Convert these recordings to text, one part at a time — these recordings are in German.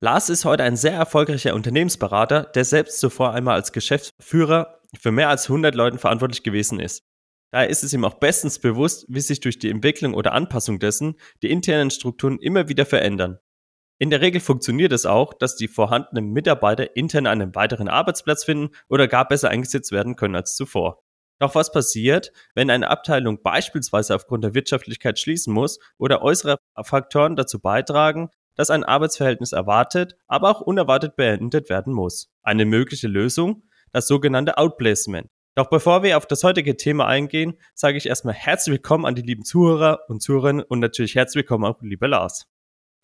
Lars ist heute ein sehr erfolgreicher Unternehmensberater, der selbst zuvor einmal als Geschäftsführer für mehr als 100 Leuten verantwortlich gewesen ist. Daher ist es ihm auch bestens bewusst, wie sich durch die Entwicklung oder Anpassung dessen die internen Strukturen immer wieder verändern. In der Regel funktioniert es auch, dass die vorhandenen Mitarbeiter intern einen weiteren Arbeitsplatz finden oder gar besser eingesetzt werden können als zuvor. Doch was passiert, wenn eine Abteilung beispielsweise aufgrund der Wirtschaftlichkeit schließen muss oder äußere Faktoren dazu beitragen, dass ein Arbeitsverhältnis erwartet, aber auch unerwartet beendet werden muss? Eine mögliche Lösung? Das sogenannte Outplacement. Doch bevor wir auf das heutige Thema eingehen, sage ich erstmal herzlich willkommen an die lieben Zuhörer und Zuhörerinnen und natürlich herzlich willkommen auch lieber Lars.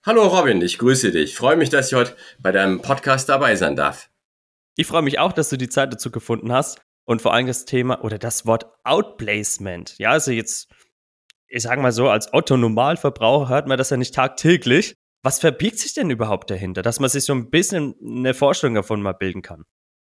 Hallo Robin, ich grüße dich. Ich freue mich, dass ich heute bei deinem Podcast dabei sein darf. Ich freue mich auch, dass du die Zeit dazu gefunden hast und vor allem das Thema oder das Wort Outplacement. Ja, also jetzt, ich sage mal so, als Otto-Normalverbraucher hört man das ja nicht tagtäglich. Was verbirgt sich denn überhaupt dahinter, dass man sich so ein bisschen eine Vorstellung davon mal bilden kann?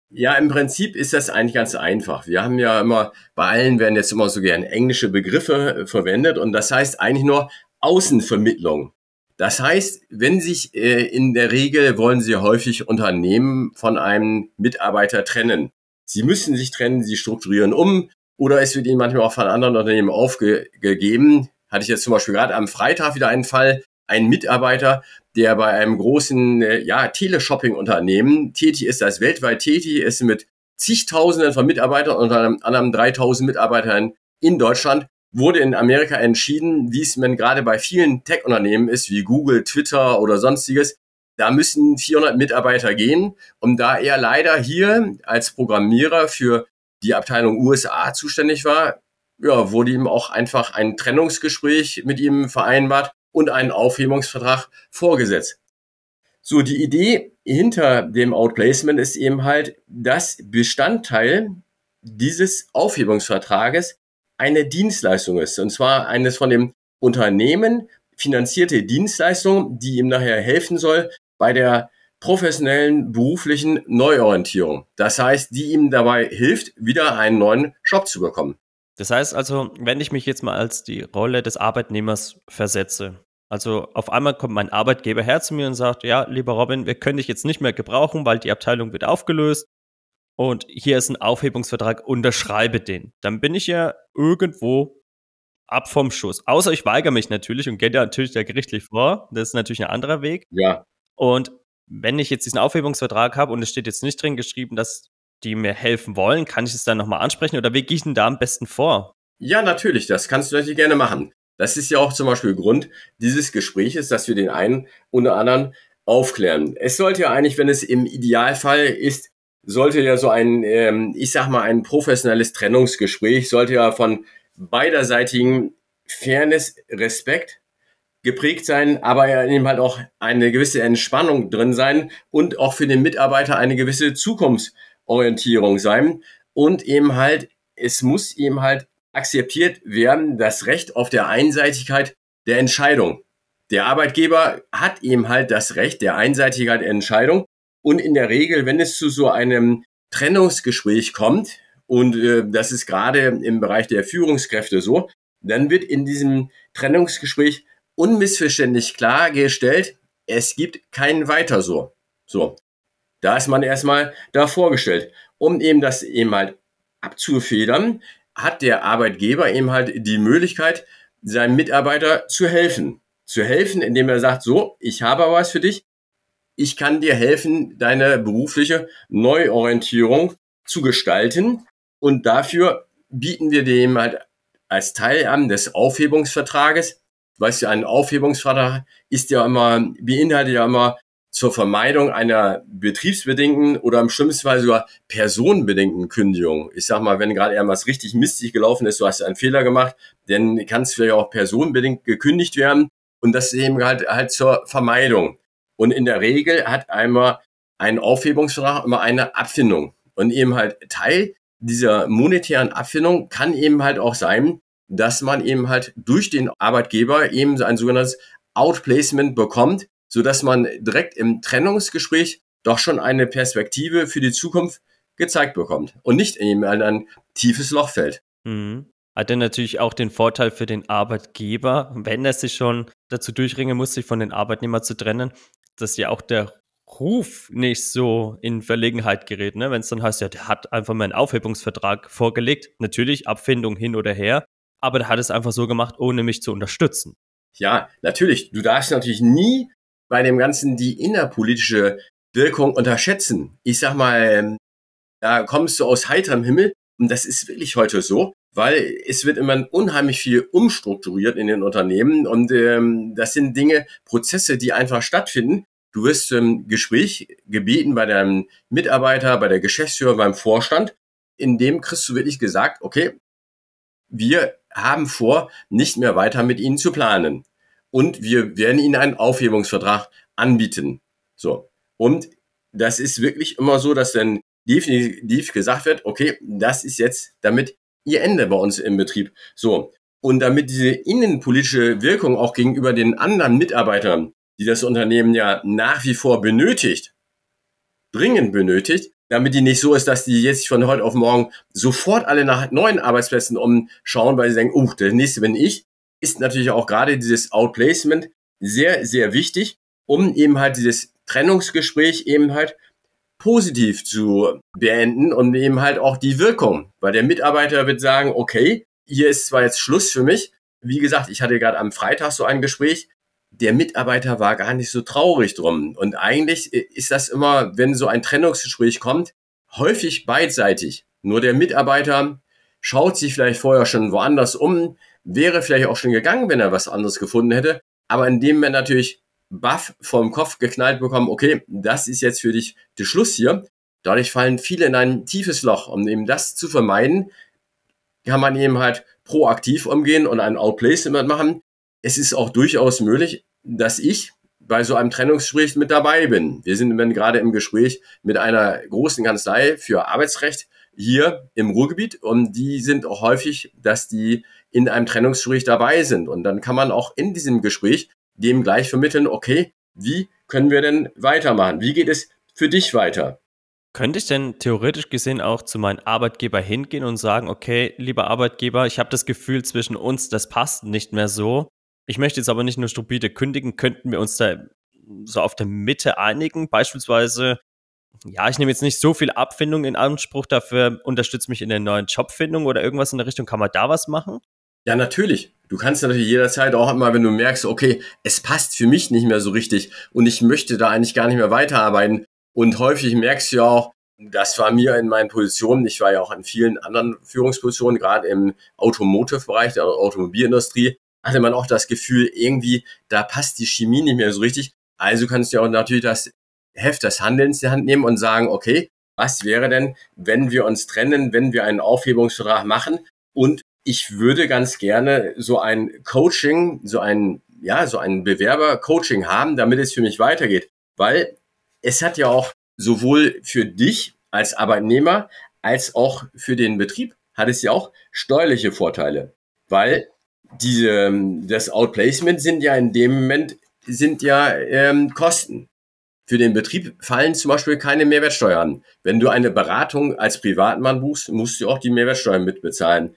Ja, im Prinzip ist das eigentlich ganz einfach. Wir haben ja immer, bei allen werden jetzt immer so gern englische Begriffe äh, verwendet und das heißt eigentlich nur Außenvermittlung. Das heißt, wenn sich äh, in der Regel wollen Sie häufig Unternehmen von einem Mitarbeiter trennen. Sie müssen sich trennen, sie strukturieren um oder es wird ihnen manchmal auch von anderen Unternehmen aufgegeben. Hatte ich jetzt zum Beispiel gerade am Freitag wieder einen Fall, ein Mitarbeiter, der bei einem großen äh, ja, Teleshopping-Unternehmen tätig ist, das weltweit tätig ist mit zigtausenden von Mitarbeitern, unter anderem 3000 Mitarbeitern in Deutschland, wurde in Amerika entschieden, wie es man gerade bei vielen Tech-Unternehmen ist, wie Google, Twitter oder sonstiges. Da müssen 400 Mitarbeiter gehen. Und da er leider hier als Programmierer für die Abteilung USA zuständig war, ja, wurde ihm auch einfach ein Trennungsgespräch mit ihm vereinbart und einen Aufhebungsvertrag vorgesetzt. So, die Idee hinter dem Outplacement ist eben halt, dass Bestandteil dieses Aufhebungsvertrages eine Dienstleistung ist. Und zwar eines von dem Unternehmen finanzierte Dienstleistung, die ihm nachher helfen soll bei der professionellen beruflichen Neuorientierung. Das heißt, die ihm dabei hilft, wieder einen neuen Job zu bekommen. Das heißt also, wenn ich mich jetzt mal als die Rolle des Arbeitnehmers versetze, also auf einmal kommt mein Arbeitgeber her zu mir und sagt, ja, lieber Robin, wir können dich jetzt nicht mehr gebrauchen, weil die Abteilung wird aufgelöst und hier ist ein Aufhebungsvertrag, unterschreibe den. Dann bin ich ja irgendwo ab vom Schuss. Außer ich weigere mich natürlich und gehe da natürlich da gerichtlich vor. Das ist natürlich ein anderer Weg. Ja. Und wenn ich jetzt diesen Aufhebungsvertrag habe und es steht jetzt nicht drin geschrieben, dass die mir helfen wollen, kann ich es dann nochmal ansprechen oder wie gehe ich denn da am besten vor? Ja, natürlich, das kannst du natürlich gerne machen. Das ist ja auch zum Beispiel Grund dieses Gespräches, dass wir den einen oder anderen aufklären. Es sollte ja eigentlich, wenn es im Idealfall ist, sollte ja so ein, ähm, ich sag mal, ein professionelles Trennungsgespräch, sollte ja von beiderseitigen Fairness, Respekt geprägt sein, aber eben halt auch eine gewisse Entspannung drin sein und auch für den Mitarbeiter eine gewisse Zukunftsorientierung sein und eben halt, es muss eben halt akzeptiert werden, das Recht auf der Einseitigkeit der Entscheidung. Der Arbeitgeber hat eben halt das Recht der Einseitigkeit der Entscheidung und in der Regel, wenn es zu so einem Trennungsgespräch kommt, und äh, das ist gerade im Bereich der Führungskräfte so, dann wird in diesem Trennungsgespräch unmissverständlich klargestellt, es gibt kein Weiter so. So. Da ist man erstmal da vorgestellt. Um eben das eben halt abzufedern, hat der Arbeitgeber eben halt die Möglichkeit, seinem Mitarbeiter zu helfen. Zu helfen, indem er sagt, so, ich habe was für dich. Ich kann dir helfen, deine berufliche Neuorientierung zu gestalten. Und dafür bieten wir dem halt als Teil an des Aufhebungsvertrages weißt du, ein Aufhebungsvertrag ist ja immer, beinhaltet ja immer zur Vermeidung einer betriebsbedingten oder im schlimmsten Fall sogar personenbedingten Kündigung. Ich sag mal, wenn gerade irgendwas richtig mistig gelaufen ist, du hast einen Fehler gemacht, dann kann es vielleicht auch personenbedingt gekündigt werden. Und das ist eben halt, halt zur Vermeidung. Und in der Regel hat einmal ein Aufhebungsvertrag immer eine Abfindung. Und eben halt Teil dieser monetären Abfindung kann eben halt auch sein, dass man eben halt durch den Arbeitgeber eben ein sogenanntes Outplacement bekommt, so dass man direkt im Trennungsgespräch doch schon eine Perspektive für die Zukunft gezeigt bekommt und nicht in ein tiefes Loch fällt. Mhm. Hat dann natürlich auch den Vorteil für den Arbeitgeber, wenn er sich schon dazu durchringen muss, sich von den Arbeitnehmern zu trennen, dass ja auch der Ruf nicht so in Verlegenheit gerät, ne? wenn es dann heißt, ja, der hat einfach mal einen Aufhebungsvertrag vorgelegt. Natürlich, Abfindung hin oder her, aber der hat es einfach so gemacht, ohne mich zu unterstützen. Ja, natürlich. Du darfst natürlich nie bei dem Ganzen die innerpolitische Wirkung unterschätzen. Ich sag mal, ähm, da kommst du aus heiterem Himmel und das ist wirklich heute so, weil es wird immer unheimlich viel umstrukturiert in den Unternehmen und ähm, das sind Dinge, Prozesse, die einfach stattfinden. Du wirst im Gespräch gebeten bei deinem Mitarbeiter, bei der Geschäftsführer, beim Vorstand. In dem kriegst du wirklich gesagt, okay, wir haben vor, nicht mehr weiter mit Ihnen zu planen. Und wir werden Ihnen einen Aufhebungsvertrag anbieten. So. Und das ist wirklich immer so, dass dann definitiv gesagt wird, okay, das ist jetzt damit Ihr Ende bei uns im Betrieb. So. Und damit diese innenpolitische Wirkung auch gegenüber den anderen Mitarbeitern, die das Unternehmen ja nach wie vor benötigt, dringend benötigt, damit die nicht so ist, dass die jetzt von heute auf morgen sofort alle nach neuen Arbeitsplätzen umschauen, weil sie denken, uh, der nächste bin ich, ist natürlich auch gerade dieses Outplacement sehr, sehr wichtig, um eben halt dieses Trennungsgespräch eben halt positiv zu beenden und eben halt auch die Wirkung, weil der Mitarbeiter wird sagen, okay, hier ist zwar jetzt Schluss für mich, wie gesagt, ich hatte gerade am Freitag so ein Gespräch, der Mitarbeiter war gar nicht so traurig drum. Und eigentlich ist das immer, wenn so ein Trennungsgespräch kommt, häufig beidseitig. Nur der Mitarbeiter schaut sich vielleicht vorher schon woanders um, wäre vielleicht auch schon gegangen, wenn er was anderes gefunden hätte. Aber indem wir natürlich Buff vom Kopf geknallt bekommen, okay, das ist jetzt für dich der Schluss hier. Dadurch fallen viele in ein tiefes Loch. Um eben das zu vermeiden, kann man eben halt proaktiv umgehen und ein Outplacement machen, es ist auch durchaus möglich, dass ich bei so einem Trennungsgespräch mit dabei bin. Wir sind gerade im Gespräch mit einer großen Kanzlei für Arbeitsrecht hier im Ruhrgebiet und die sind auch häufig, dass die in einem Trennungsgespräch dabei sind. Und dann kann man auch in diesem Gespräch dem gleich vermitteln, okay, wie können wir denn weitermachen? Wie geht es für dich weiter? Könnte ich denn theoretisch gesehen auch zu meinem Arbeitgeber hingehen und sagen, okay, lieber Arbeitgeber, ich habe das Gefühl zwischen uns, das passt nicht mehr so. Ich möchte jetzt aber nicht nur stupide kündigen, könnten wir uns da so auf der Mitte einigen? Beispielsweise, ja, ich nehme jetzt nicht so viel Abfindung in Anspruch, dafür unterstütze mich in der neuen Jobfindung oder irgendwas in der Richtung. Kann man da was machen? Ja, natürlich. Du kannst natürlich jederzeit auch immer, wenn du merkst, okay, es passt für mich nicht mehr so richtig und ich möchte da eigentlich gar nicht mehr weiterarbeiten. Und häufig merkst du ja auch, das war mir in meinen Positionen, ich war ja auch in vielen anderen Führungspositionen, gerade im Automotive-Bereich, der Automobilindustrie, hatte man auch das Gefühl, irgendwie, da passt die Chemie nicht mehr so richtig. Also kannst du ja auch natürlich das Heft des Handelns in die Hand nehmen und sagen, okay, was wäre denn, wenn wir uns trennen, wenn wir einen Aufhebungsvertrag machen und ich würde ganz gerne so ein Coaching, so ein, ja, so ein Bewerber-Coaching haben, damit es für mich weitergeht. Weil es hat ja auch sowohl für dich als Arbeitnehmer als auch für den Betrieb hat es ja auch steuerliche Vorteile. Weil diese, das Outplacement sind ja in dem Moment, sind ja ähm, Kosten. Für den Betrieb fallen zum Beispiel keine Mehrwertsteuer an. Wenn du eine Beratung als Privatmann buchst, musst du auch die Mehrwertsteuer mitbezahlen.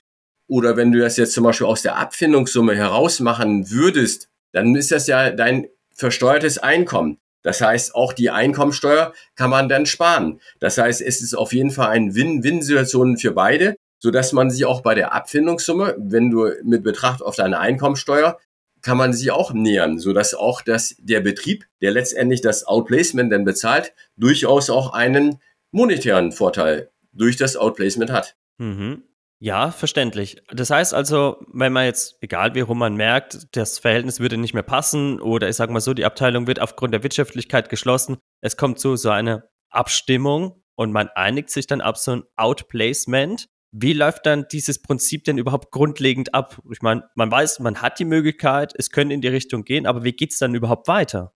Oder wenn du das jetzt zum Beispiel aus der Abfindungssumme herausmachen würdest, dann ist das ja dein versteuertes Einkommen. Das heißt, auch die Einkommensteuer kann man dann sparen. Das heißt, es ist auf jeden Fall eine Win-Win-Situation für beide so dass man sich auch bei der Abfindungssumme, wenn du mit Betracht auf deine Einkommensteuer, kann man sich auch nähern, so dass auch das, der Betrieb, der letztendlich das Outplacement dann bezahlt, durchaus auch einen monetären Vorteil durch das Outplacement hat. Mhm. Ja, verständlich. Das heißt also, wenn man jetzt, egal wie rum man merkt, das Verhältnis würde nicht mehr passen oder ich sage mal so, die Abteilung wird aufgrund der Wirtschaftlichkeit geschlossen, es kommt zu so einer Abstimmung und man einigt sich dann ab so ein Outplacement wie läuft dann dieses Prinzip denn überhaupt grundlegend ab? Ich meine, man weiß, man hat die Möglichkeit, es könnte in die Richtung gehen, aber wie geht's dann überhaupt weiter?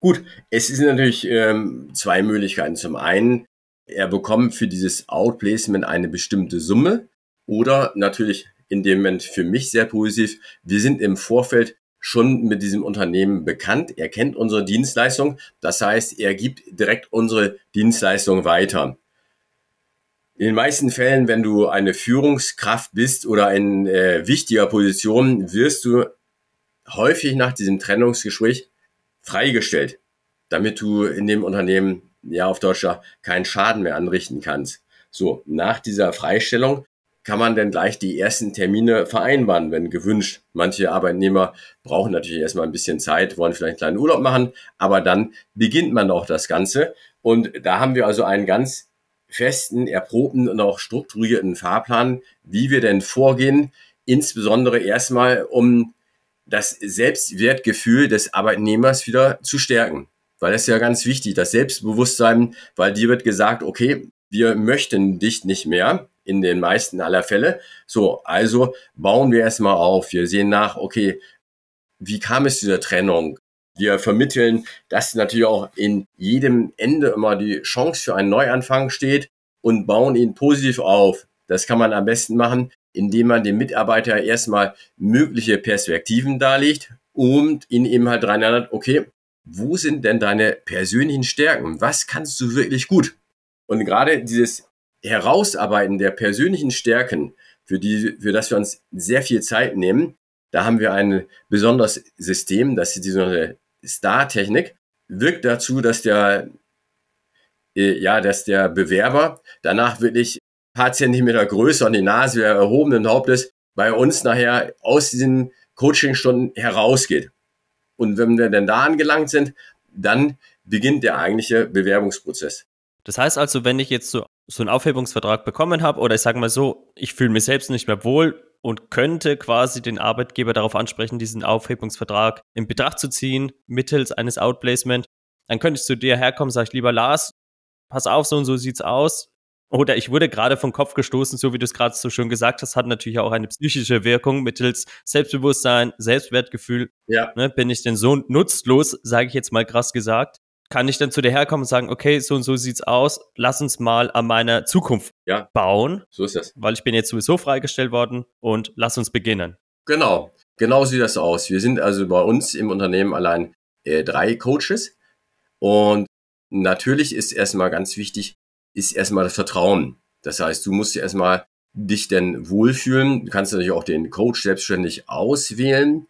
Gut, es sind natürlich ähm, zwei Möglichkeiten. Zum einen, er bekommt für dieses Outplacement eine bestimmte Summe oder natürlich in dem Moment für mich sehr positiv, wir sind im Vorfeld schon mit diesem Unternehmen bekannt. Er kennt unsere Dienstleistung. Das heißt, er gibt direkt unsere Dienstleistung weiter. In den meisten Fällen, wenn du eine Führungskraft bist oder in äh, wichtiger Position, wirst du häufig nach diesem Trennungsgespräch freigestellt. damit du in dem Unternehmen, ja auf Deutscher, keinen Schaden mehr anrichten kannst. So, nach dieser Freistellung kann man denn gleich die ersten Termine vereinbaren, wenn gewünscht. Manche Arbeitnehmer brauchen natürlich erstmal ein bisschen Zeit, wollen vielleicht einen kleinen Urlaub machen, aber dann beginnt man auch das Ganze. Und da haben wir also einen ganz festen, erprobten und auch strukturierten Fahrplan, wie wir denn vorgehen, insbesondere erstmal, um das Selbstwertgefühl des Arbeitnehmers wieder zu stärken. Weil das ist ja ganz wichtig, das Selbstbewusstsein, weil dir wird gesagt, okay, wir möchten dich nicht mehr in den meisten aller Fälle. So, also bauen wir erstmal auf. Wir sehen nach, okay, wie kam es zu dieser Trennung? Wir vermitteln, dass natürlich auch in jedem Ende immer die Chance für einen Neuanfang steht und bauen ihn positiv auf. Das kann man am besten machen, indem man dem Mitarbeiter erstmal mögliche Perspektiven darlegt und ihn eben halt dran erinnert, okay, wo sind denn deine persönlichen Stärken? Was kannst du wirklich gut? Und gerade dieses Herausarbeiten der persönlichen Stärken, für die, für das wir uns sehr viel Zeit nehmen, da haben wir ein besonderes System, das ist diese Star-Technik, wirkt dazu, dass der, äh, ja, dass der Bewerber danach wirklich paar Zentimeter größer und die Nase wieder erhobenen Hauptes bei uns nachher aus diesen Coachingstunden herausgeht. Und wenn wir denn da angelangt sind, dann beginnt der eigentliche Bewerbungsprozess. Das heißt also, wenn ich jetzt so, so einen Aufhebungsvertrag bekommen habe, oder ich sage mal so, ich fühle mich selbst nicht mehr wohl und könnte quasi den Arbeitgeber darauf ansprechen, diesen Aufhebungsvertrag in Betracht zu ziehen, mittels eines Outplacement, dann könnte ich zu dir herkommen, sage ich, lieber Lars, pass auf, so und so sieht's aus. Oder ich wurde gerade vom Kopf gestoßen, so wie du es gerade so schön gesagt hast, hat natürlich auch eine psychische Wirkung mittels Selbstbewusstsein, Selbstwertgefühl. Ja. Ne, bin ich denn so nutzlos, sage ich jetzt mal krass gesagt, kann ich dann zu dir herkommen und sagen, okay, so und so sieht's aus, lass uns mal an meiner Zukunft ja, bauen. So ist das. Weil ich bin jetzt sowieso freigestellt worden und lass uns beginnen. Genau, genau sieht das aus. Wir sind also bei uns im Unternehmen allein äh, drei Coaches und natürlich ist erstmal ganz wichtig, ist erstmal das Vertrauen. Das heißt, du musst erstmal dich denn wohlfühlen. Du kannst natürlich auch den Coach selbstständig auswählen.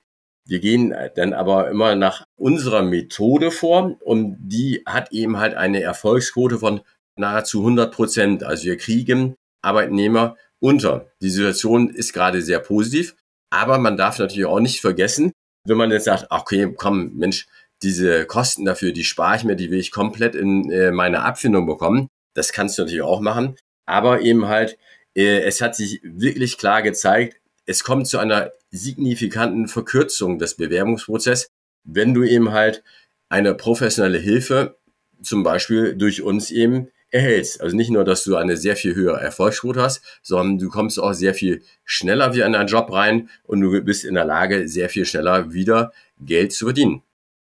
Wir gehen dann aber immer nach unserer Methode vor und die hat eben halt eine Erfolgsquote von nahezu 100 Prozent. Also wir kriegen Arbeitnehmer unter. Die Situation ist gerade sehr positiv, aber man darf natürlich auch nicht vergessen, wenn man jetzt sagt, okay, komm, Mensch, diese Kosten dafür, die spare ich mir, die will ich komplett in äh, meine Abfindung bekommen. Das kannst du natürlich auch machen, aber eben halt, äh, es hat sich wirklich klar gezeigt, es kommt zu einer signifikanten Verkürzung des Bewerbungsprozesses, wenn du eben halt eine professionelle Hilfe zum Beispiel durch uns eben erhältst. Also nicht nur, dass du eine sehr viel höhere Erfolgsquote hast, sondern du kommst auch sehr viel schneller wieder in deinen Job rein und du bist in der Lage, sehr viel schneller wieder Geld zu verdienen.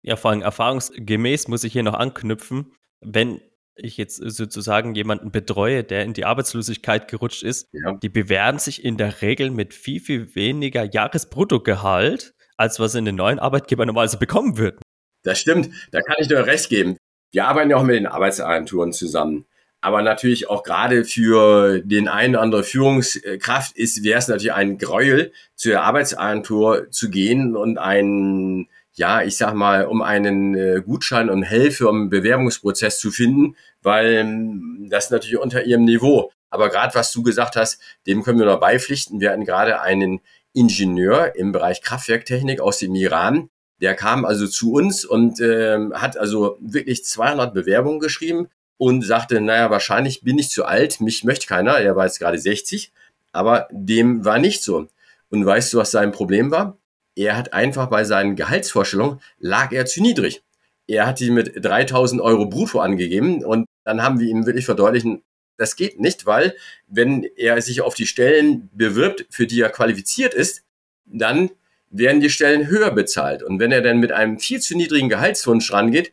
Ja, vor allem erfahrungsgemäß muss ich hier noch anknüpfen, wenn ich jetzt sozusagen jemanden betreue, der in die Arbeitslosigkeit gerutscht ist, ja. die bewerben sich in der Regel mit viel, viel weniger Jahresbruttogehalt, als was in den neuen Arbeitgeber normalerweise bekommen würden. Das stimmt, da kann ich dir recht geben. Wir arbeiten ja auch mit den Arbeitsagenturen zusammen. Aber natürlich auch gerade für den einen oder andere Führungskraft ist, wäre es natürlich ein Gräuel, zur Arbeitsagentur zu gehen und einen ja, ich sag mal, um einen äh, Gutschein und Hilfe im Bewerbungsprozess zu finden, weil ähm, das natürlich unter ihrem Niveau. Aber gerade was du gesagt hast, dem können wir noch beipflichten. Wir hatten gerade einen Ingenieur im Bereich Kraftwerktechnik aus dem Iran. Der kam also zu uns und äh, hat also wirklich 200 Bewerbungen geschrieben und sagte, naja, wahrscheinlich bin ich zu alt, mich möchte keiner. Er war jetzt gerade 60, aber dem war nicht so. Und weißt du, was sein Problem war? er hat einfach bei seinen Gehaltsvorstellungen lag er zu niedrig. Er hat die mit 3000 Euro brutto angegeben und dann haben wir ihm wirklich verdeutlichen, das geht nicht, weil wenn er sich auf die Stellen bewirbt, für die er qualifiziert ist, dann werden die Stellen höher bezahlt. Und wenn er dann mit einem viel zu niedrigen Gehaltswunsch rangeht,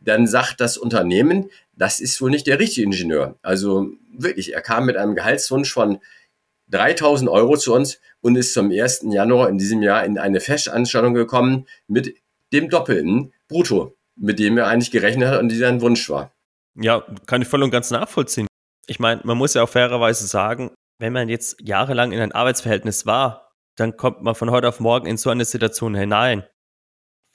dann sagt das Unternehmen, das ist wohl nicht der richtige Ingenieur. Also wirklich, er kam mit einem Gehaltswunsch von 3000 Euro zu uns und ist zum 1. Januar in diesem Jahr in eine Festanstellung gekommen mit dem doppelten Brutto, mit dem er eigentlich gerechnet hat und die sein Wunsch war. Ja, kann ich voll und ganz nachvollziehen. Ich meine, man muss ja auch fairerweise sagen, wenn man jetzt jahrelang in ein Arbeitsverhältnis war, dann kommt man von heute auf morgen in so eine Situation hinein.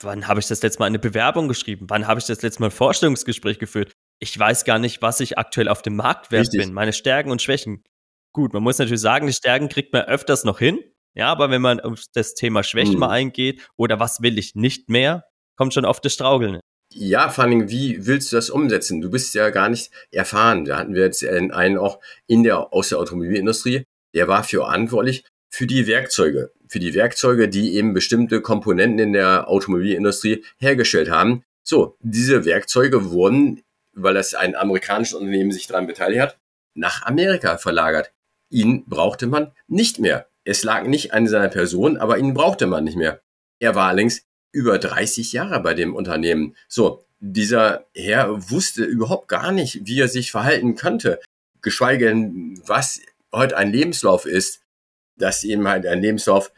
wann habe ich das letzte Mal eine Bewerbung geschrieben? Wann habe ich das letzte Mal ein Vorstellungsgespräch geführt? Ich weiß gar nicht, was ich aktuell auf dem Markt wert bin, meine Stärken und Schwächen. Gut, man muss natürlich sagen, die Stärken kriegt man öfters noch hin. Ja, aber wenn man auf das Thema Schwächen hm. mal eingeht oder was will ich nicht mehr, kommt schon oft das Straugeln. Ja, vor allem, wie willst du das umsetzen? Du bist ja gar nicht erfahren. Da hatten wir jetzt einen auch in der, aus der Automobilindustrie, der war für verantwortlich für die Werkzeuge. Für die Werkzeuge, die eben bestimmte Komponenten in der Automobilindustrie hergestellt haben. So, diese Werkzeuge wurden, weil das ein amerikanisches Unternehmen sich daran beteiligt hat, nach Amerika verlagert. Ihn brauchte man nicht mehr. Es lag nicht an seiner Person, aber ihn brauchte man nicht mehr. Er war allerdings über 30 Jahre bei dem Unternehmen. So, dieser Herr wusste überhaupt gar nicht, wie er sich verhalten könnte, geschweige denn, was heute ein Lebenslauf ist, dass eben halt ein Lebenslauf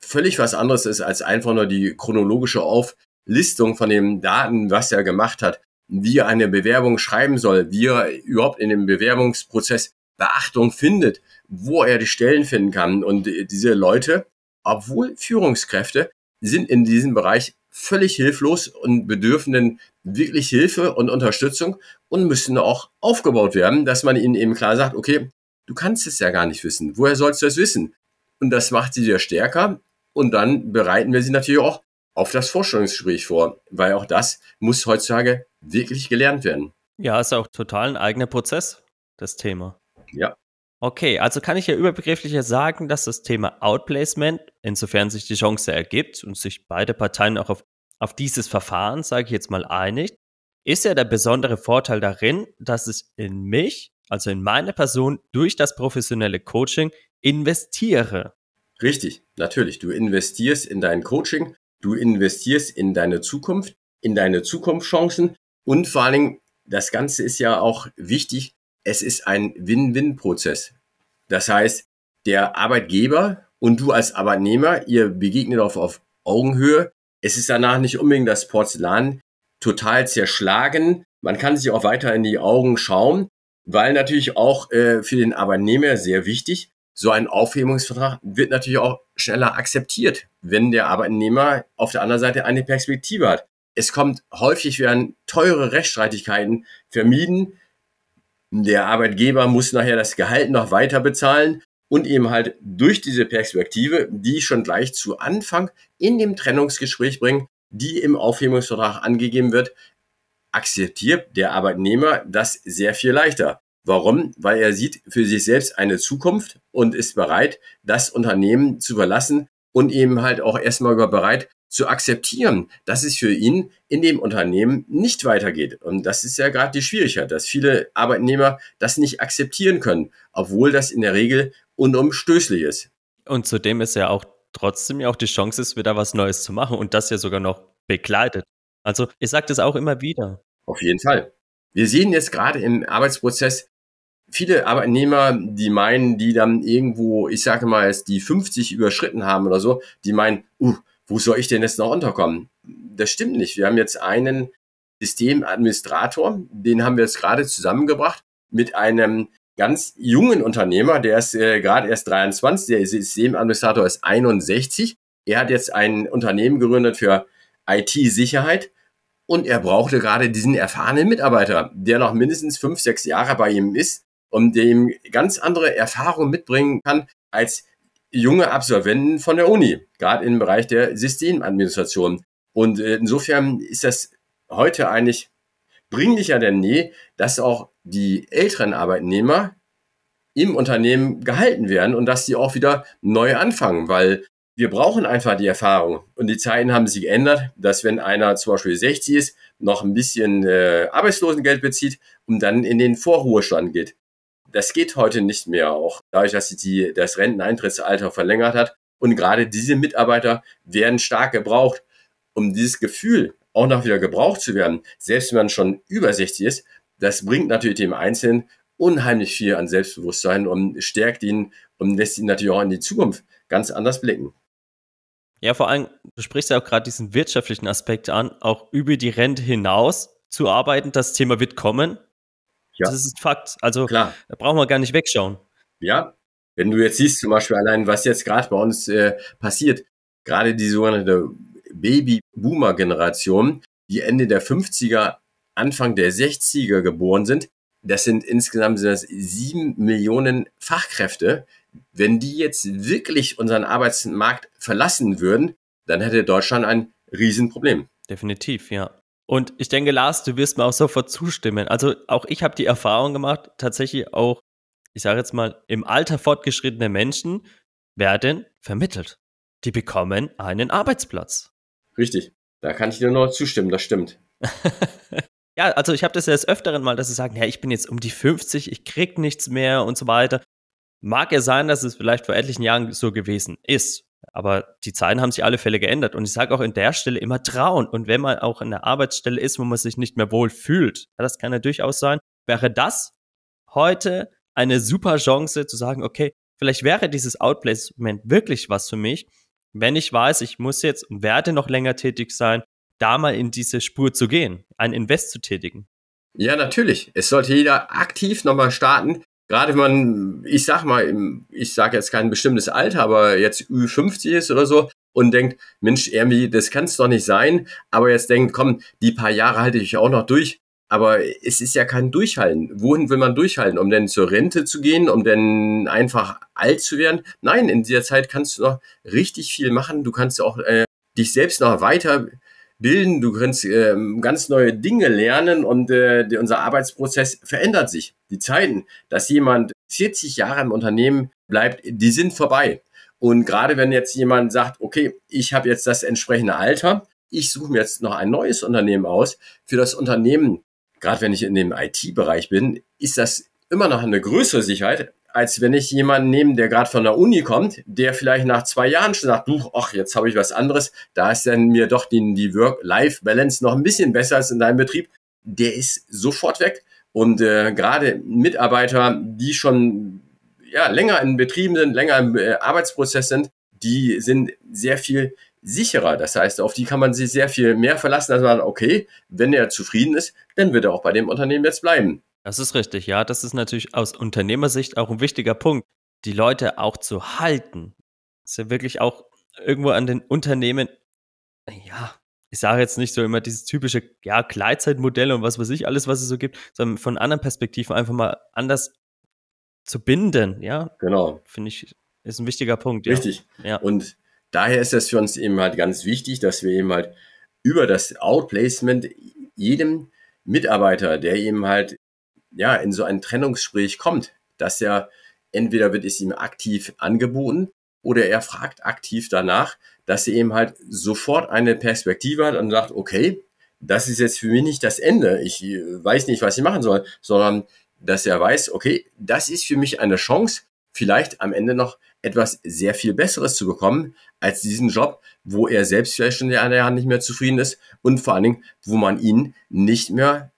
völlig was anderes ist als einfach nur die chronologische Auflistung von den Daten, was er gemacht hat, wie er eine Bewerbung schreiben soll, wie er überhaupt in dem Bewerbungsprozess Beachtung findet, wo er die Stellen finden kann. Und diese Leute, obwohl Führungskräfte, sind in diesem Bereich völlig hilflos und bedürfen dann wirklich Hilfe und Unterstützung und müssen auch aufgebaut werden, dass man ihnen eben klar sagt, okay, du kannst es ja gar nicht wissen. Woher sollst du es wissen? Und das macht sie wieder stärker. Und dann bereiten wir sie natürlich auch auf das Vorstellungsgespräch vor, weil auch das muss heutzutage wirklich gelernt werden. Ja, ist auch total ein eigener Prozess, das Thema. Ja. Okay, also kann ich ja überbegrifflicher sagen, dass das Thema Outplacement, insofern sich die Chance ergibt und sich beide Parteien auch auf, auf dieses Verfahren, sage ich jetzt mal, einigt, ist ja der besondere Vorteil darin, dass ich in mich, also in meine Person, durch das professionelle Coaching investiere. Richtig, natürlich. Du investierst in dein Coaching, du investierst in deine Zukunft, in deine Zukunftschancen und vor allen Dingen, das Ganze ist ja auch wichtig, es ist ein Win-Win-Prozess. Das heißt, der Arbeitgeber und du als Arbeitnehmer, ihr begegnet auf, auf Augenhöhe. Es ist danach nicht unbedingt das Porzellan total zerschlagen. Man kann sich auch weiter in die Augen schauen, weil natürlich auch äh, für den Arbeitnehmer sehr wichtig, so ein Aufhebungsvertrag wird natürlich auch schneller akzeptiert, wenn der Arbeitnehmer auf der anderen Seite eine Perspektive hat. Es kommt häufig werden teure Rechtsstreitigkeiten vermieden, der Arbeitgeber muss nachher das Gehalt noch weiter bezahlen und eben halt durch diese Perspektive, die schon gleich zu Anfang in dem Trennungsgespräch bringen, die im Aufhebungsvertrag angegeben wird, akzeptiert der Arbeitnehmer das sehr viel leichter. Warum? Weil er sieht für sich selbst eine Zukunft und ist bereit, das Unternehmen zu verlassen und eben halt auch erstmal bereit, zu akzeptieren, dass es für ihn in dem Unternehmen nicht weitergeht. Und das ist ja gerade die Schwierigkeit, dass viele Arbeitnehmer das nicht akzeptieren können, obwohl das in der Regel unumstößlich ist. Und zudem ist ja auch trotzdem ja auch die Chance ist, wieder was Neues zu machen und das ja sogar noch begleitet. Also ich sage das auch immer wieder. Auf jeden Fall. Wir sehen jetzt gerade im Arbeitsprozess viele Arbeitnehmer, die meinen, die dann irgendwo, ich sage mal, die 50 überschritten haben oder so, die meinen, uh, wo soll ich denn jetzt noch unterkommen? Das stimmt nicht. Wir haben jetzt einen Systemadministrator, den haben wir jetzt gerade zusammengebracht mit einem ganz jungen Unternehmer, der ist äh, gerade erst 23, der Systemadministrator ist 61. Er hat jetzt ein Unternehmen gegründet für IT-Sicherheit und er brauchte gerade diesen erfahrenen Mitarbeiter, der noch mindestens fünf, sechs Jahre bei ihm ist und dem ganz andere Erfahrungen mitbringen kann als junge Absolventen von der Uni, gerade im Bereich der Systemadministration. Und äh, insofern ist das heute eigentlich dringlicher denn nie, dass auch die älteren Arbeitnehmer im Unternehmen gehalten werden und dass sie auch wieder neu anfangen, weil wir brauchen einfach die Erfahrung. Und die Zeiten haben sich geändert, dass wenn einer zum Beispiel 60 ist, noch ein bisschen äh, Arbeitslosengeld bezieht und dann in den Vorruhestand geht. Das geht heute nicht mehr, auch dadurch, dass sich die, das Renteneintrittsalter verlängert hat. Und gerade diese Mitarbeiter werden stark gebraucht, um dieses Gefühl auch noch wieder gebraucht zu werden, selbst wenn man schon über 60 ist. Das bringt natürlich dem Einzelnen unheimlich viel an Selbstbewusstsein und stärkt ihn und lässt ihn natürlich auch in die Zukunft ganz anders blicken. Ja, vor allem, du sprichst ja auch gerade diesen wirtschaftlichen Aspekt an, auch über die Rente hinaus zu arbeiten. Das Thema wird kommen. Ja. Das ist Fakt. Also Klar. da brauchen wir gar nicht wegschauen. Ja, wenn du jetzt siehst, zum Beispiel allein, was jetzt gerade bei uns äh, passiert, gerade die sogenannte Baby-Boomer-Generation, die Ende der 50er, Anfang der 60er geboren sind. Das sind insgesamt sind das sieben Millionen Fachkräfte. Wenn die jetzt wirklich unseren Arbeitsmarkt verlassen würden, dann hätte Deutschland ein Riesenproblem. Definitiv, ja. Und ich denke, Lars, du wirst mir auch sofort zustimmen. Also auch ich habe die Erfahrung gemacht, tatsächlich auch, ich sage jetzt mal, im Alter fortgeschrittene Menschen werden vermittelt. Die bekommen einen Arbeitsplatz. Richtig. Da kann ich dir nur zustimmen, das stimmt. ja, also ich habe das ja des Öfteren mal, dass sie sagen, ja, ich bin jetzt um die 50, ich krieg nichts mehr und so weiter. Mag ja sein, dass es vielleicht vor etlichen Jahren so gewesen ist. Aber die Zeiten haben sich alle Fälle geändert. Und ich sage auch in der Stelle immer trauen. Und wenn man auch in der Arbeitsstelle ist, wo man sich nicht mehr wohl fühlt, das kann ja durchaus sein, wäre das heute eine super Chance zu sagen, okay, vielleicht wäre dieses Outplacement wirklich was für mich, wenn ich weiß, ich muss jetzt und werde noch länger tätig sein, da mal in diese Spur zu gehen, ein Invest zu tätigen. Ja, natürlich. Es sollte jeder aktiv nochmal starten, gerade wenn man, ich sag mal, ich sage jetzt kein bestimmtes Alter, aber jetzt Ü50 ist oder so und denkt, Mensch, irgendwie, das kann es doch nicht sein, aber jetzt denkt, komm, die paar Jahre halte ich auch noch durch. Aber es ist ja kein Durchhalten. Wohin will man durchhalten? Um denn zur Rente zu gehen? Um denn einfach alt zu werden? Nein, in dieser Zeit kannst du noch richtig viel machen. Du kannst auch äh, dich selbst noch weiter bilden, du kannst äh, ganz neue Dinge lernen und äh, die, unser Arbeitsprozess verändert sich. Die Zeiten, dass jemand 40 Jahre im Unternehmen bleibt, die sind vorbei. Und gerade wenn jetzt jemand sagt, okay, ich habe jetzt das entsprechende Alter, ich suche mir jetzt noch ein neues Unternehmen aus. Für das Unternehmen, gerade wenn ich in dem IT-Bereich bin, ist das immer noch eine größere Sicherheit, als wenn ich jemanden nehme, der gerade von der Uni kommt, der vielleicht nach zwei Jahren schon sagt, du, ach, jetzt habe ich was anderes, da ist dann mir doch die, die Work-Life-Balance noch ein bisschen besser als in deinem Betrieb, der ist sofort weg. Und äh, gerade Mitarbeiter, die schon ja, länger in Betrieben sind, länger im äh, Arbeitsprozess sind, die sind sehr viel sicherer. Das heißt, auf die kann man sich sehr viel mehr verlassen, als man, okay, wenn er zufrieden ist, dann wird er auch bei dem Unternehmen jetzt bleiben. Das ist richtig, ja. Das ist natürlich aus Unternehmersicht auch ein wichtiger Punkt, die Leute auch zu halten. Das ist ja wirklich auch irgendwo an den Unternehmen, ja, ich sage jetzt nicht so immer dieses typische, ja, Gleitzeitmodell und was weiß ich, alles, was es so gibt, sondern von anderen Perspektiven einfach mal anders zu binden, ja. Genau. Finde ich, ist ein wichtiger Punkt. Ja. Richtig. Ja. Und daher ist es für uns eben halt ganz wichtig, dass wir eben halt über das Outplacement jedem Mitarbeiter, der eben halt ja, in so ein Trennungsgespräch kommt, dass er entweder wird es ihm aktiv angeboten oder er fragt aktiv danach, dass er eben halt sofort eine Perspektive hat und sagt, okay, das ist jetzt für mich nicht das Ende. Ich äh, weiß nicht, was ich machen soll, sondern dass er weiß, okay, das ist für mich eine Chance, vielleicht am Ende noch etwas sehr viel Besseres zu bekommen als diesen Job, wo er selbst vielleicht schon eine Jahr nicht mehr zufrieden ist und vor allen Dingen, wo man ihn nicht mehr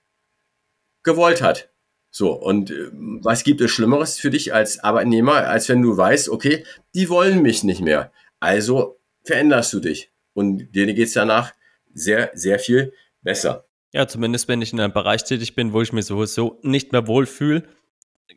gewollt hat. So, und äh, was gibt es Schlimmeres für dich als Arbeitnehmer, als wenn du weißt, okay, die wollen mich nicht mehr. Also veränderst du dich. Und dir geht es danach sehr, sehr viel besser. Ja, zumindest wenn ich in einem Bereich tätig bin, wo ich mich sowieso nicht mehr wohlfühle,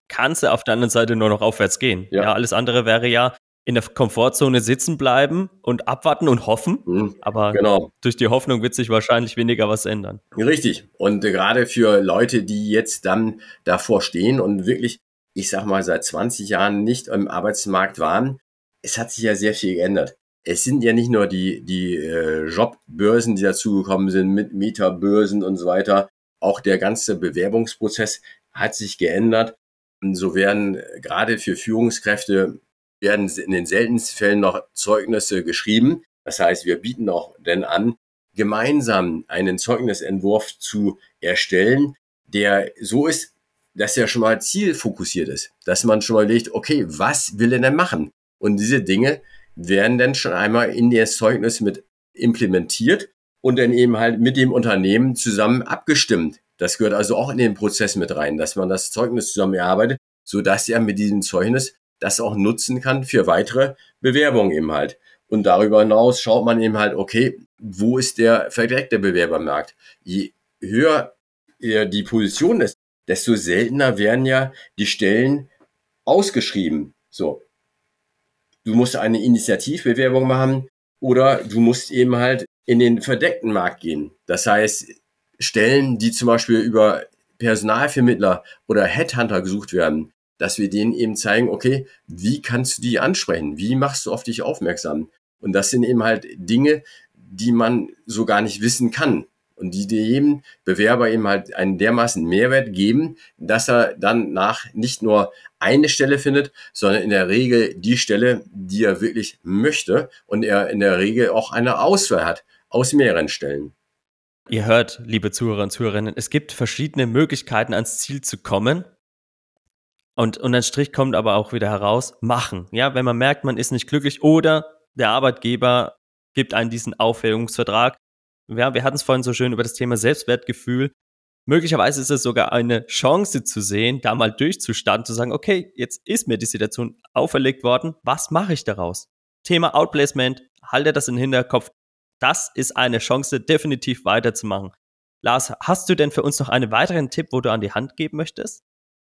kann es auf der anderen Seite nur noch aufwärts gehen. Ja. ja, alles andere wäre ja, in der Komfortzone sitzen bleiben und abwarten und hoffen. Mhm, Aber genau. durch die Hoffnung wird sich wahrscheinlich weniger was ändern. Richtig. Und gerade für Leute, die jetzt dann davor stehen und wirklich, ich sag mal, seit 20 Jahren nicht im Arbeitsmarkt waren, es hat sich ja sehr viel geändert. Es sind ja nicht nur die, die äh, Jobbörsen, die dazugekommen sind mit Mieterbörsen und so weiter. Auch der ganze Bewerbungsprozess hat sich geändert. Und so werden gerade für Führungskräfte werden in den seltensten Fällen noch Zeugnisse geschrieben. Das heißt, wir bieten auch denn an, gemeinsam einen Zeugnisentwurf zu erstellen, der so ist, dass er schon mal zielfokussiert ist, dass man schon mal legt, okay, was will er denn machen? Und diese Dinge werden dann schon einmal in das Zeugnis mit implementiert und dann eben halt mit dem Unternehmen zusammen abgestimmt. Das gehört also auch in den Prozess mit rein, dass man das Zeugnis zusammen erarbeitet, so dass er mit diesem Zeugnis das auch nutzen kann für weitere Bewerbungen eben halt. Und darüber hinaus schaut man eben halt, okay, wo ist der verdeckte Bewerbermarkt? Je höher die Position ist, desto seltener werden ja die Stellen ausgeschrieben. So. Du musst eine Initiativbewerbung machen oder du musst eben halt in den verdeckten Markt gehen. Das heißt, Stellen, die zum Beispiel über Personalvermittler oder Headhunter gesucht werden, dass wir denen eben zeigen, okay, wie kannst du die ansprechen? Wie machst du auf dich aufmerksam? Und das sind eben halt Dinge, die man so gar nicht wissen kann. Und die dem Bewerber eben halt einen dermaßen Mehrwert geben, dass er dann nach nicht nur eine Stelle findet, sondern in der Regel die Stelle, die er wirklich möchte und er in der Regel auch eine Auswahl hat aus mehreren Stellen. Ihr hört, liebe Zuhörer und Zuhörerinnen, es gibt verschiedene Möglichkeiten ans Ziel zu kommen. Und unterm Strich kommt aber auch wieder heraus, machen. Ja, wenn man merkt, man ist nicht glücklich oder der Arbeitgeber gibt einen diesen Aufhebungsvertrag. Ja, wir hatten es vorhin so schön über das Thema Selbstwertgefühl. Möglicherweise ist es sogar eine Chance zu sehen, da mal durchzustanden, zu sagen, okay, jetzt ist mir die Situation auferlegt worden, was mache ich daraus? Thema Outplacement, halte das den Hinterkopf. Das ist eine Chance, definitiv weiterzumachen. Lars, hast du denn für uns noch einen weiteren Tipp, wo du an die Hand geben möchtest?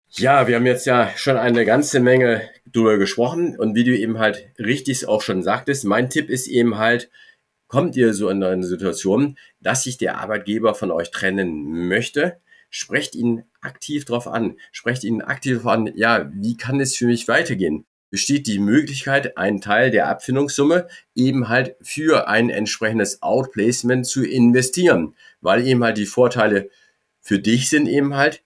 Ja, wir haben jetzt ja schon eine ganze Menge drüber gesprochen und wie du eben halt richtig auch schon sagtest, mein Tipp ist eben halt, kommt ihr so in eine Situation, dass sich der Arbeitgeber von euch trennen möchte, sprecht ihn aktiv drauf an, sprecht ihn aktiv drauf an, ja, wie kann es für mich weitergehen? Besteht die Möglichkeit, einen Teil der Abfindungssumme eben halt für ein entsprechendes Outplacement zu investieren, weil eben halt die Vorteile für dich sind eben halt,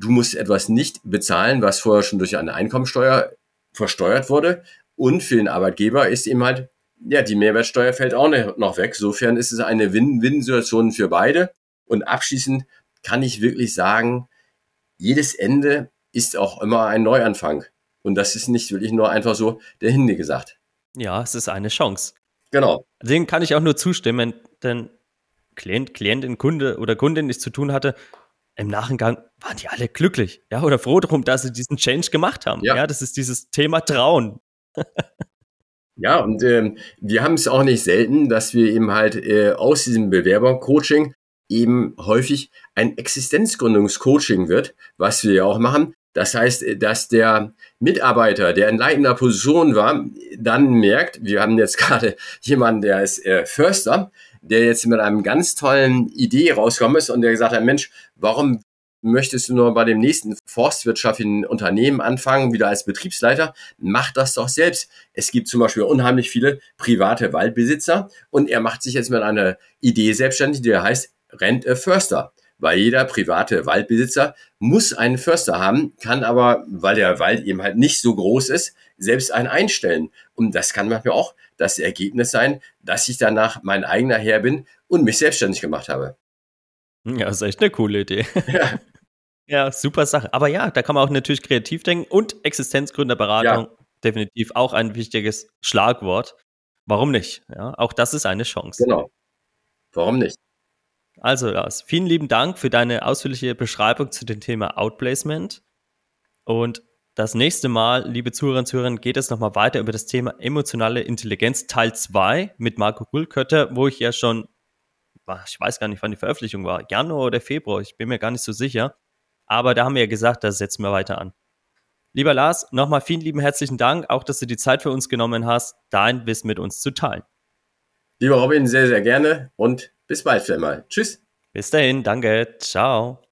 du musst etwas nicht bezahlen, was vorher schon durch eine Einkommensteuer versteuert wurde. Und für den Arbeitgeber ist eben halt, ja, die Mehrwertsteuer fällt auch noch weg. Insofern ist es eine Win-Win-Situation für beide. Und abschließend kann ich wirklich sagen, jedes Ende ist auch immer ein Neuanfang. Und das ist nicht wirklich nur einfach so der Hinde gesagt. Ja, es ist eine Chance. Genau. Dem kann ich auch nur zustimmen, denn Klient, Klientin, Kunde oder Kundin, die ich zu tun hatte, im Nachgang waren die alle glücklich, ja, oder froh darum, dass sie diesen Change gemacht haben. Ja, ja das ist dieses Thema Trauen. ja, und ähm, wir haben es auch nicht selten, dass wir eben halt äh, aus diesem Bewerbercoaching eben häufig ein Existenzgründungscoaching wird, was wir ja auch machen. Das heißt, dass der Mitarbeiter, der in leitender Position war, dann merkt, wir haben jetzt gerade jemanden, der ist äh, Förster, der jetzt mit einem ganz tollen Idee rausgekommen ist und der gesagt hat, Mensch, warum möchtest du nur bei dem nächsten forstwirtschaftlichen Unternehmen anfangen, wieder als Betriebsleiter? Mach das doch selbst. Es gibt zum Beispiel unheimlich viele private Waldbesitzer und er macht sich jetzt mit einer Idee selbstständig, die heißt Rent a Förster. Weil jeder private Waldbesitzer muss einen Förster haben, kann aber, weil der Wald eben halt nicht so groß ist, selbst einen einstellen. Und das kann manchmal auch das Ergebnis sein, dass ich danach mein eigener Herr bin und mich selbstständig gemacht habe. Ja, das ist echt eine coole Idee. Ja. ja, super Sache. Aber ja, da kann man auch natürlich kreativ denken und Existenzgründerberatung ja. definitiv auch ein wichtiges Schlagwort. Warum nicht? Ja, auch das ist eine Chance. Genau. Warum nicht? Also, Lars, vielen lieben Dank für deine ausführliche Beschreibung zu dem Thema Outplacement. Und das nächste Mal, liebe Zuhörerinnen und Zuhörer, geht es nochmal weiter über das Thema emotionale Intelligenz Teil 2 mit Marco Gulkötter, wo ich ja schon, ich weiß gar nicht, wann die Veröffentlichung war, Januar oder Februar, ich bin mir gar nicht so sicher. Aber da haben wir ja gesagt, das setzen wir weiter an. Lieber Lars, nochmal vielen lieben herzlichen Dank, auch dass du die Zeit für uns genommen hast, dein Wissen mit uns zu teilen. Lieber Robin, sehr, sehr gerne und bis bald für einmal. Tschüss. Bis dahin, danke, ciao.